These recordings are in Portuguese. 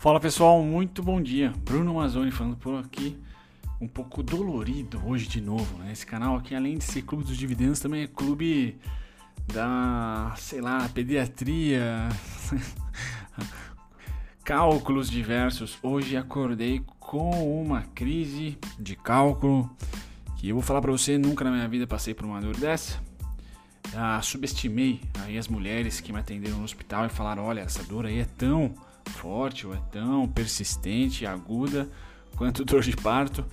Fala pessoal, muito bom dia. Bruno Mazzoni falando por aqui, um pouco dolorido hoje de novo. Né? Esse canal aqui, além de ser clube dos dividendos, também é clube da, sei lá, pediatria, cálculos diversos. Hoje acordei com uma crise de cálculo que eu vou falar para você, nunca na minha vida passei por uma dor dessa. Ah, subestimei aí as mulheres que me atenderam no hospital e falaram: olha, essa dor aí é tão forte ou é tão persistente, aguda quanto dor de parto.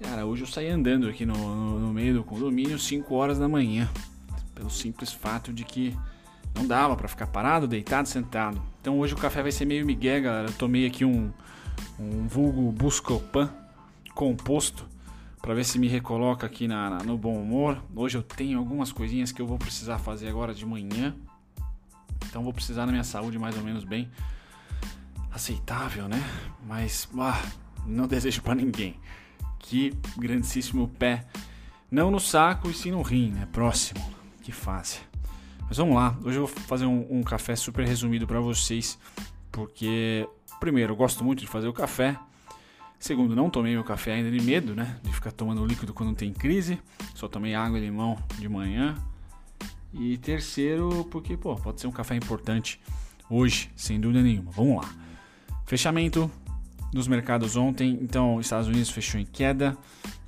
Cara, hoje eu saí andando aqui no, no, no meio do condomínio 5 horas da manhã, pelo simples fato de que não dava para ficar parado, deitado, sentado. Então hoje o café vai ser meio migué, galera. Eu tomei aqui um, um vulgo Buscopan composto para ver se me recoloca aqui na, na, no bom humor. Hoje eu tenho algumas coisinhas que eu vou precisar fazer agora de manhã. Então vou precisar da minha saúde mais ou menos bem aceitável, né? Mas ah, não desejo para ninguém. Que grandíssimo pé. Não no saco e sim no rim, né? Próximo. Que fase. Mas vamos lá. Hoje eu vou fazer um, um café super resumido para vocês. Porque, primeiro, eu gosto muito de fazer o café. Segundo, não tomei meu café ainda de medo, né? De ficar tomando líquido quando tem crise. Só tomei água e limão de manhã. E terceiro, porque, pô, pode ser um café importante hoje, sem dúvida nenhuma. Vamos lá. Fechamento dos mercados ontem, então Estados Unidos fechou em queda,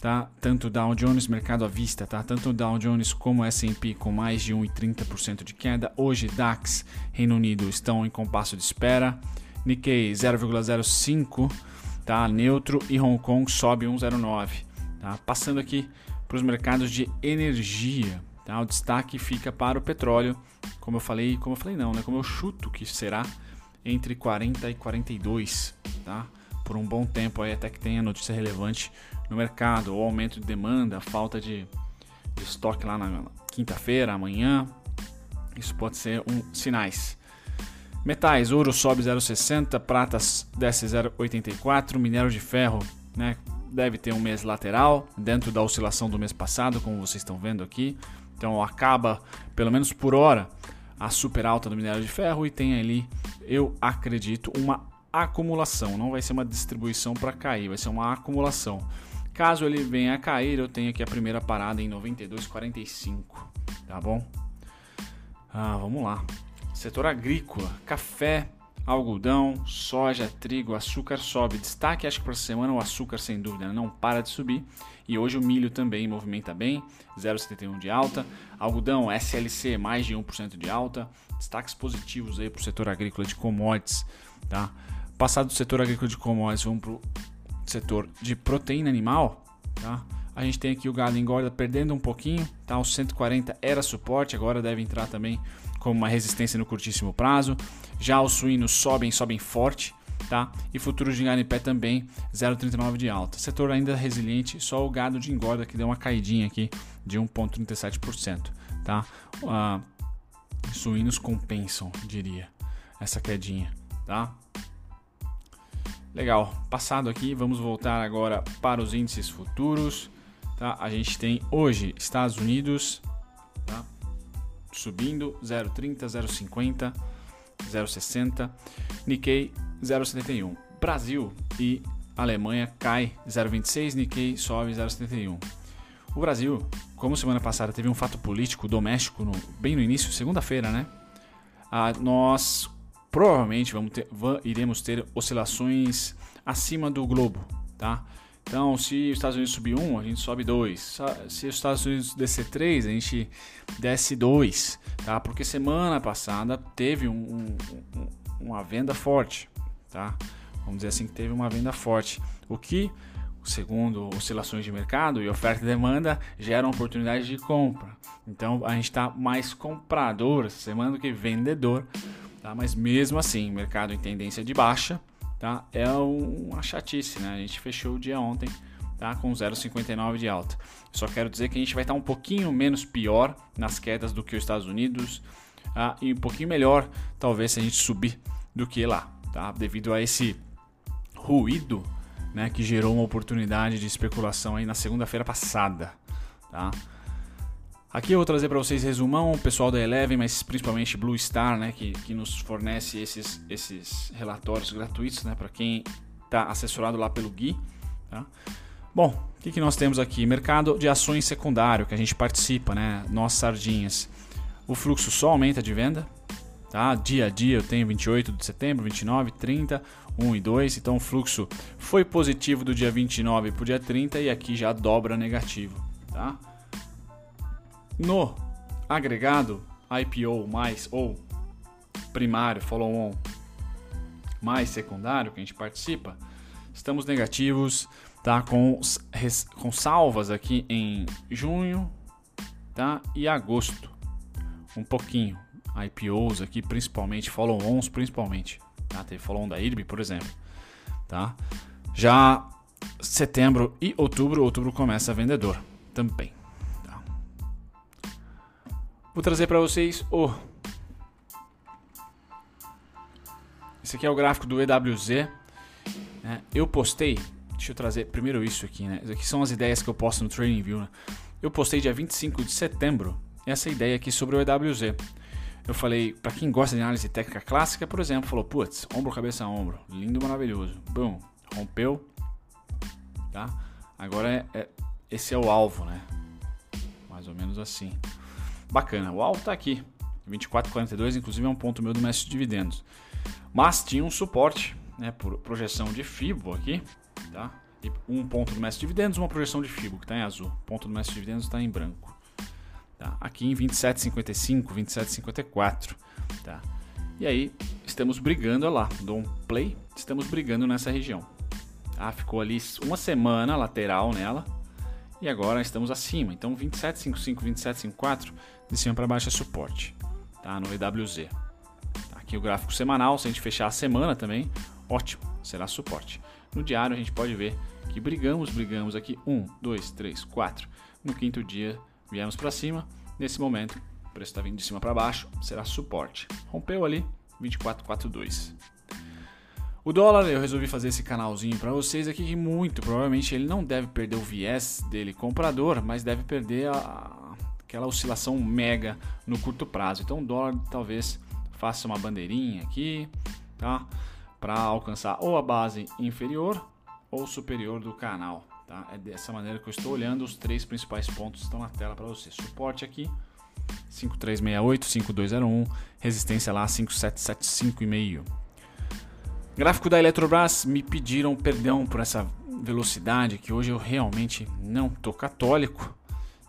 tá? Tanto Dow Jones, mercado à vista, tá? Tanto Dow Jones como S&P com mais de 1,30% de queda. Hoje DAX, Reino Unido estão em compasso de espera. Nikkei 0,05, tá? Neutro e Hong Kong sobe 1,09, tá? Passando aqui para os mercados de energia, tá? O destaque fica para o petróleo, como eu falei, como eu falei não, né? Como eu chuto que será entre 40 e 42, tá? Por um bom tempo aí até que tenha notícia relevante no mercado, ou aumento de demanda, falta de, de estoque lá na quinta-feira, amanhã. Isso pode ser um sinais. Metais, ouro sobe 0,60, pratas desce 0,84, minério de ferro, né, deve ter um mês lateral dentro da oscilação do mês passado, como vocês estão vendo aqui. Então acaba, pelo menos por hora, a super alta do minério de ferro e tem ali, eu acredito, uma acumulação. Não vai ser uma distribuição para cair, vai ser uma acumulação. Caso ele venha a cair, eu tenho aqui a primeira parada em 92,45, tá bom? Ah, vamos lá. Setor agrícola, café, algodão, soja, trigo, açúcar sobe. Destaque, acho que para semana o açúcar sem dúvida não para de subir. E hoje o milho também movimenta bem, 0,71 de alta. Algodão, SLC, mais de 1% de alta. Destaques positivos aí para o setor agrícola de commodities. Tá? Passado do setor agrícola de commodities, vamos para o setor de proteína animal. Tá? A gente tem aqui o gado engorda perdendo um pouquinho, tá? O 140 era suporte, agora deve entrar também como uma resistência no curtíssimo prazo. Já os suínos sobem, sobem forte, tá? E futuros de gado em pé também 0,39 de alta. Setor ainda resiliente, só o gado de engorda que deu uma caidinha aqui de 1,37%, tá? Uh, suínos compensam, diria, essa quedinha, tá? Legal, passado aqui, vamos voltar agora para os índices futuros. Tá? A gente tem hoje Estados Unidos tá? subindo 0,30, 0,50, 0,60, Nikkei 0,71. Brasil e Alemanha cai 0,26, Nikkei sobe 0,71. O Brasil, como semana passada teve um fato político doméstico no, bem no início, segunda-feira, né? Ah, nós provavelmente vamos ter, iremos ter oscilações acima do globo, tá? Então, se os Estados Unidos subir 1, a gente sobe 2. Se os Estados Unidos descer 3, a gente desce 2, tá? Porque semana passada teve um, um, uma venda forte, tá? Vamos dizer assim que teve uma venda forte. O que, segundo oscilações de mercado e oferta e demanda, gera uma oportunidade de compra. Então, a gente está mais comprador essa semana do que vendedor, tá? Mas mesmo assim, mercado em tendência de baixa, tá? É uma chatice, né? A gente fechou o dia ontem, tá? Com 0,59 de alta. Só quero dizer que a gente vai estar um pouquinho menos pior nas quedas do que os Estados Unidos, tá? E um pouquinho melhor, talvez, se a gente subir do que lá, tá? Devido a esse ruído, né? Que gerou uma oportunidade de especulação aí na segunda-feira passada, tá? Aqui eu vou trazer para vocês resumão, o pessoal da Eleven, mas principalmente Blue Star, né, que, que nos fornece esses, esses relatórios gratuitos, né, para quem está assessorado lá pelo Gui. Tá? Bom, o que, que nós temos aqui? Mercado de ações secundário, que a gente participa, né, nós sardinhas. O fluxo só aumenta de venda, tá? Dia a dia eu tenho 28 de setembro, 29, 30, 1 e 2, então o fluxo foi positivo do dia 29 para o dia 30 e aqui já dobra negativo, tá? No agregado IPO mais ou primário, follow-on mais secundário que a gente participa, estamos negativos, tá? Com, com salvas aqui em junho, tá? E agosto, um pouquinho. IPOs aqui, principalmente, follow-ons principalmente. Tá? Teve follow-on da IRB, por exemplo. Tá? Já setembro e outubro, outubro começa vendedor também. Vou trazer para vocês o. Esse aqui é o gráfico do EWZ. Né? Eu postei. Deixa eu trazer primeiro isso aqui, né? Isso aqui são as ideias que eu posto no Training View. Né? Eu postei dia 25 de setembro essa ideia aqui sobre o EWZ. Eu falei, para quem gosta de análise técnica clássica, por exemplo, falou: putz, ombro, cabeça, ombro, lindo, maravilhoso. Bom, rompeu. Tá? Agora é, é, esse é o alvo, né? Mais ou menos assim. Bacana, o alto está aqui, 24,42, inclusive é um ponto meu do mestre de dividendos. Mas tinha um suporte, né, por projeção de FIBO aqui, tá? E um ponto do mestre de dividendos, uma projeção de FIBO que está em azul. O ponto do mestre de dividendos está em branco. Tá? Aqui em 27,55, 27,54, tá? E aí estamos brigando lá, dou um play, estamos brigando nessa região. Ah, ficou ali uma semana lateral nela, e agora estamos acima. Então 2755, 2754 de cima para baixo é suporte, tá? No EWZ. Tá aqui o gráfico semanal, se a gente fechar a semana também, ótimo, será suporte. No diário a gente pode ver que brigamos, brigamos aqui 1, 2, 3, 4. No quinto dia viemos para cima. Nesse momento, o preço está vindo de cima para baixo, será suporte. Rompeu ali 24,42. O dólar, eu resolvi fazer esse canalzinho para vocês aqui que muito provavelmente ele não deve perder o viés dele comprador, mas deve perder a, aquela oscilação mega no curto prazo. Então o dólar talvez faça uma bandeirinha aqui, tá? Para alcançar ou a base inferior ou superior do canal, tá? É dessa maneira que eu estou olhando os três principais pontos estão na tela para você. Suporte aqui 5368, 5201, resistência lá 5775,5. Gráfico da Eletrobras, me pediram perdão por essa velocidade, que hoje eu realmente não tô católico,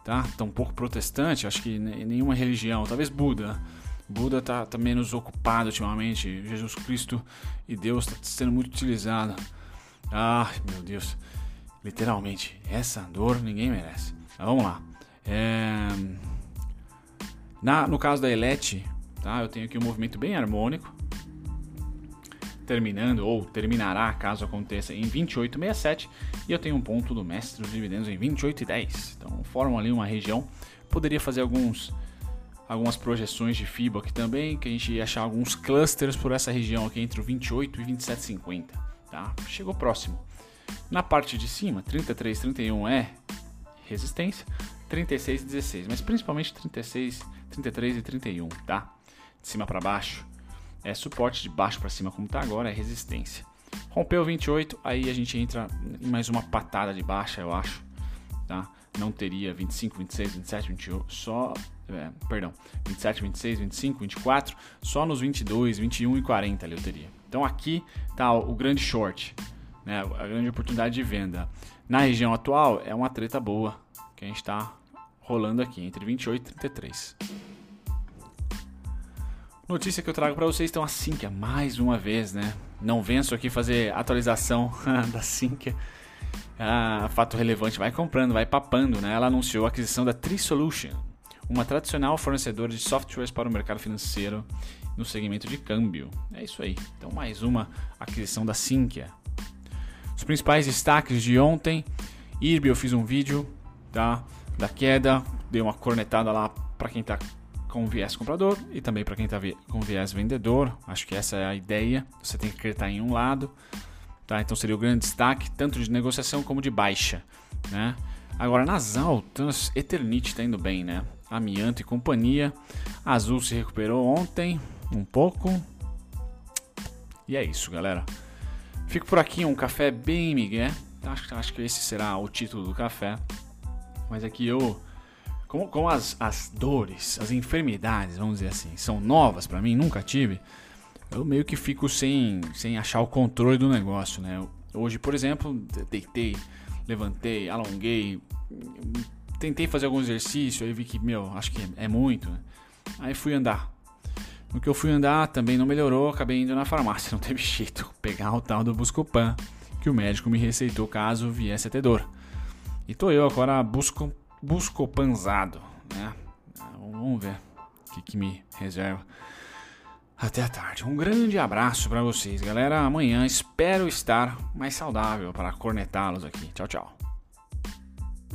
tá? Tô um pouco protestante, acho que nenhuma religião, talvez Buda. Buda tá, tá menos ocupado ultimamente, Jesus Cristo e Deus tá sendo muito utilizado. Ah, meu Deus, literalmente, essa dor ninguém merece. Mas vamos lá. É... Na, no caso da Elete, tá? Eu tenho aqui um movimento bem harmônico, terminando ou terminará, caso aconteça, em 28,67 e eu tenho um ponto do mestre dos dividendos em 28,10. Então formam ali uma região. Poderia fazer alguns algumas projeções de FIBO aqui também, que a gente ia achar alguns clusters por essa região aqui entre o 28 e 27,50, tá? Chegou próximo. Na parte de cima, 33, 31 é resistência, 36 e 16, mas principalmente 36, 33 e 31, tá? De cima para baixo é suporte de baixo para cima como está agora, é resistência. Rompeu 28, aí a gente entra em mais uma patada de baixa, eu acho, tá? Não teria 25, 26, 27, 28, só, é, perdão, 27, 26, 25, 24, só nos 22, 21 e 40 ali eu teria. Então aqui tá o grande short, né? A grande oportunidade de venda. Na região atual é uma treta boa que a gente está rolando aqui entre 28 e 33. Notícia que eu trago para vocês, então a Sinqia, mais uma vez, né? Não venço aqui fazer atualização da Sinqia. Ah, fato relevante, vai comprando, vai papando, né? Ela anunciou a aquisição da Trisolution, uma tradicional fornecedora de softwares para o mercado financeiro no segmento de câmbio. É isso aí. Então, mais uma aquisição da Sinqia. Os principais destaques de ontem, IRB eu fiz um vídeo, tá? Da queda, dei uma cornetada lá para quem está com viés comprador e também para quem está com viés vendedor. Acho que essa é a ideia. Você tem que acreditar em um lado. Tá? Então seria o grande destaque, tanto de negociação como de baixa. Né? Agora, nas altas, Eternity está indo bem. Né? amianto e companhia. Azul se recuperou ontem um pouco. E é isso, galera. Fico por aqui, um café bem migué. Acho, acho que esse será o título do café. Mas aqui eu como, como as, as dores, as enfermidades, vamos dizer assim, são novas para mim, nunca tive, eu meio que fico sem, sem achar o controle do negócio, né? Hoje, por exemplo, deitei, levantei, alonguei, tentei fazer algum exercício, aí vi que, meu, acho que é muito, né? Aí fui andar. No que eu fui andar também não melhorou, acabei indo na farmácia, não teve jeito, pegar o tal do Buscopan que o médico me receitou caso viesse a ter dor. E tô eu agora busco buscopanzado, né? Vamos ver o que, que me reserva. Até a tarde. Um grande abraço para vocês, galera. Amanhã espero estar mais saudável para cornetá-los aqui. Tchau, tchau.